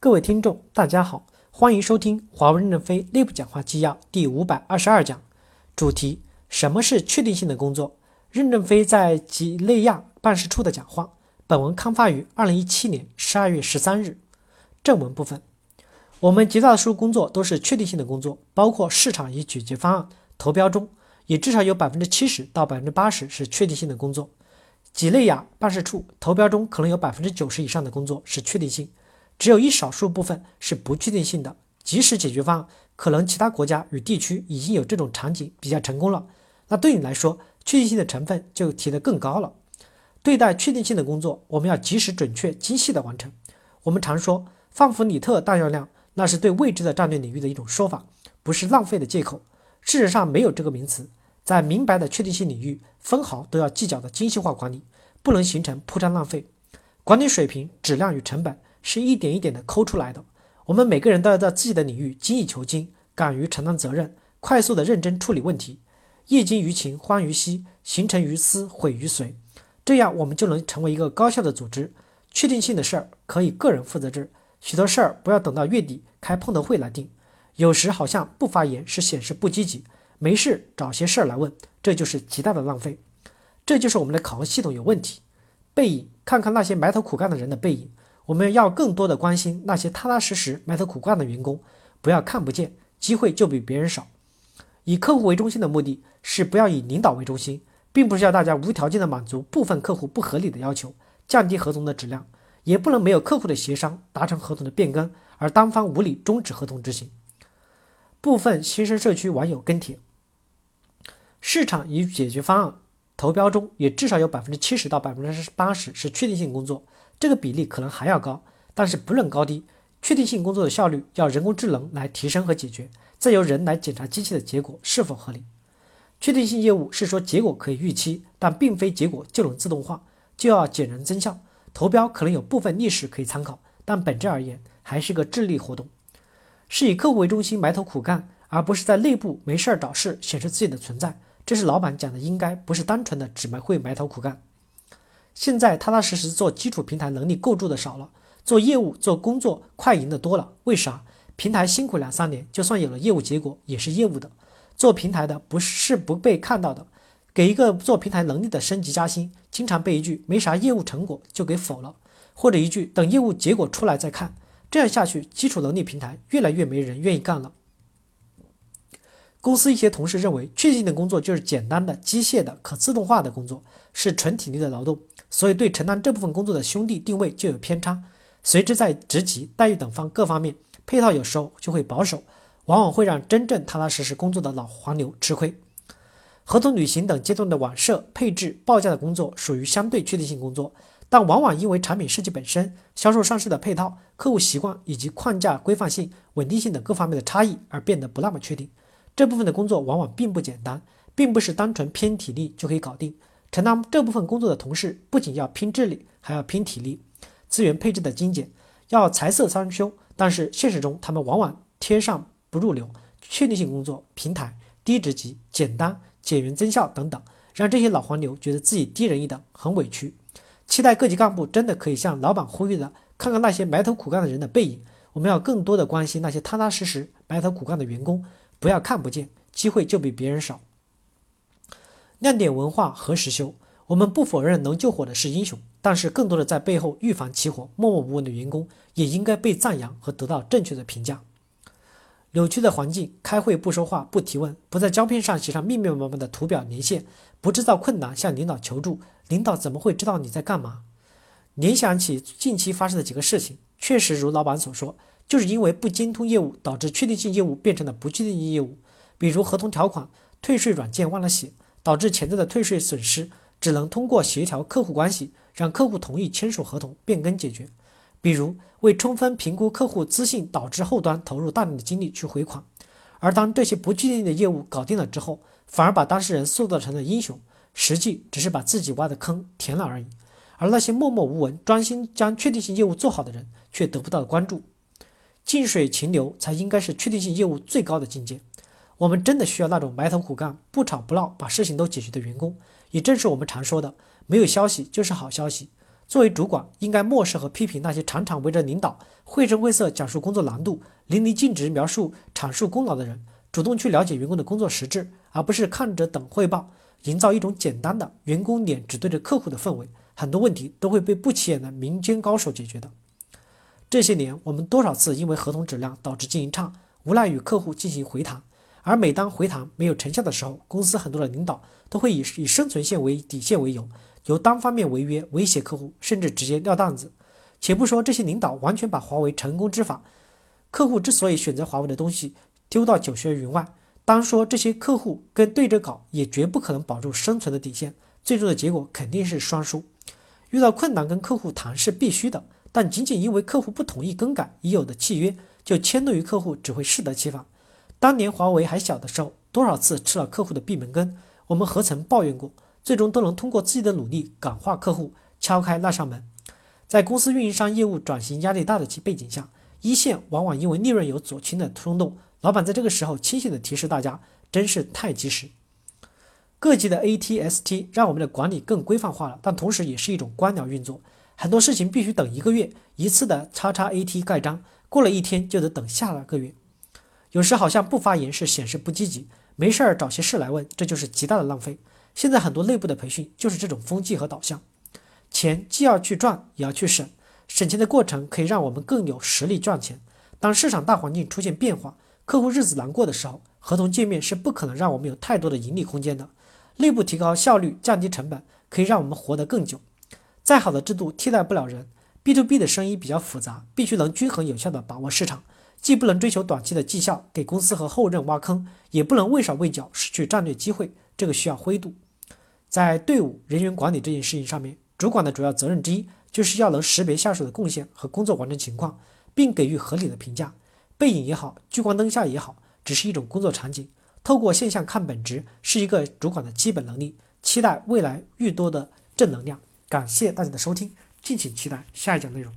各位听众，大家好，欢迎收听华为任正非内部讲话纪要第五百二十二讲，主题：什么是确定性的工作？任正非在几内亚办事处的讲话。本文刊发于二零一七年十二月十三日。正文部分，我们绝大多数工作都是确定性的工作，包括市场与解决方案投标中，也至少有百分之七十到百分之八十是确定性的工作。几内亚办事处投标中可能有百分之九十以上的工作是确定性。只有一少数部分是不确定性的，即使解决方案可能其他国家与地区已经有这种场景比较成功了，那对你来说确定性的成分就提得更高了。对待确定性的工作，我们要及时、准确、精细地完成。我们常说放弗里特弹药量，那是对未知的战略领域的一种说法，不是浪费的借口。事实上没有这个名词，在明白的确定性领域，分毫都要计较的精细化管理，不能形成铺张浪费。管理水平、质量与成本。是一点一点的抠出来的。我们每个人都要在自己的领域精益求精，敢于承担责任，快速的认真处理问题。业精于勤，荒于嬉，形成于思，毁于随。这样我们就能成为一个高效的组织。确定性的事儿可以个人负责制，许多事儿不要等到月底开碰头会来定。有时好像不发言是显示不积极，没事找些事儿来问，这就是极大的浪费。这就是我们的考核系统有问题。背影，看看那些埋头苦干的人的背影。我们要更多的关心那些踏踏实实埋头苦干的员工，不要看不见机会就比别人少。以客户为中心的目的是不要以领导为中心，并不是要大家无条件的满足部分客户不合理的要求，降低合同的质量，也不能没有客户的协商达成合同的变更而单方无理终止合同执行。部分新生社区网友跟帖：市场与解决方案投标中也至少有百分之七十到百分之八十是确定性工作。这个比例可能还要高，但是不论高低，确定性工作的效率要人工智能来提升和解决，再由人来检查机器的结果是否合理。确定性业务是说结果可以预期，但并非结果就能自动化，就要减人增效。投标可能有部分历史可以参考，但本质而言还是个智力活动，是以客户为中心埋头苦干，而不是在内部没事儿找事显示自己的存在。这是老板讲的，应该不是单纯的只会埋头苦干。现在踏踏实实做基础平台能力构筑的少了，做业务做工作快赢的多了。为啥？平台辛苦两三年，就算有了业务结果，也是业务的。做平台的不是不被看到的，给一个做平台能力的升级加薪，经常被一句没啥业务成果就给否了，或者一句等业务结果出来再看。这样下去，基础能力平台越来越没人愿意干了。公司一些同事认为，确定性的工作就是简单的、机械的、可自动化的工作，是纯体力的劳动。所以，对承担这部分工作的兄弟定位就有偏差，随之在职级、待遇等方各方面配套有时候就会保守，往往会让真正踏踏实实工作的老黄牛吃亏。合同履行等阶段的网设、配置、报价的工作属于相对确定性工作，但往往因为产品设计本身、销售上市的配套、客户习惯以及框架规范性、稳定性等各方面的差异而变得不那么确定。这部分的工作往往并不简单，并不是单纯拼体力就可以搞定。承担这部分工作的同事，不仅要拼智力，还要拼体力，资源配置的精简，要财色双修。但是现实中，他们往往贴上不入流、确定性工作、平台、低职级、简单、减员增效等等，让这些老黄牛觉得自己低人一等，很委屈。期待各级干部真的可以向老板呼吁的，看看那些埋头苦干的人的背影。我们要更多的关心那些踏踏实实埋头苦干的员工，不要看不见机会就比别人少。亮点文化何时休？我们不否认能救火的是英雄，但是更多的在背后预防起火、默默无闻的员工也应该被赞扬和得到正确的评价。扭曲的环境，开会不说话、不提问，不在胶片上写上密密麻麻的图表连线，不制造困难向领导求助，领导怎么会知道你在干嘛？联想起近期发生的几个事情，确实如老板所说，就是因为不精通业务，导致确定性业务变成了不确定性业务。比如合同条款、退税软件忘了写。导致潜在的退税损失只能通过协调客户关系，让客户同意签署合同变更解决。比如为充分评估客户资信，导致后端投入大量的精力去回款，而当这些不确定的业务搞定了之后，反而把当事人塑造成了英雄，实际只是把自己挖的坑填了而已。而那些默默无闻、专心将确定性业务做好的人，却得不到关注。静水情流才应该是确定性业务最高的境界。我们真的需要那种埋头苦干、不吵不闹把事情都解决的员工，也正是我们常说的“没有消息就是好消息”。作为主管，应该漠视和批评那些常常围着领导绘声绘色讲述工作难度、淋漓尽致描述阐述功劳的人，主动去了解员工的工作实质，而不是看着等汇报，营造一种简单的员工脸只对着客户的氛围。很多问题都会被不起眼的民间高手解决的。这些年，我们多少次因为合同质量导致经营差，无奈与客户进行回谈，而每当回谈没有成效的时候，公司很多的领导都会以以生存线为底线为由。由单方面违约威胁客户，甚至直接撂担子。且不说这些领导完全把华为成功之法，客户之所以选择华为的东西丢到九霄云外，单说这些客户跟对着搞，也绝不可能保住生存的底线。最终的结果肯定是双输。遇到困难跟客户谈是必须的，但仅仅因为客户不同意更改已有的契约，就迁怒于客户，只会适得其反。当年华为还小的时候，多少次吃了客户的闭门羹，我们何曾抱怨过？最终都能通过自己的努力感化客户，敲开那扇门。在公司运营商业务转型压力大的背景下，一线往往因为利润有左倾的冲动，老板在这个时候清醒地提示大家，真是太及时。各级的 ATST 让我们的管理更规范化了，但同时也是一种官僚运作，很多事情必须等一个月一次的叉叉 AT 盖章，过了一天就得等下个月。有时好像不发言是显示不积极，没事儿找些事来问，这就是极大的浪费。现在很多内部的培训就是这种风气和导向，钱既要去赚，也要去省。省钱的过程可以让我们更有实力赚钱。当市场大环境出现变化，客户日子难过的时候，合同界面是不可能让我们有太多的盈利空间的。内部提高效率，降低成本，可以让我们活得更久。再好的制度替代不了人。B to B 的生意比较复杂，必须能均衡有效地把握市场，既不能追求短期的绩效，给公司和后任挖坑，也不能畏手畏脚，失去战略机会。这个需要灰度。在队伍人员管理这件事情上面，主管的主要责任之一就是要能识别下属的贡献和工作完成情况，并给予合理的评价。背影也好，聚光灯下也好，只是一种工作场景。透过现象看本质，是一个主管的基本能力。期待未来愈多的正能量。感谢大家的收听，敬请期待下一讲内容。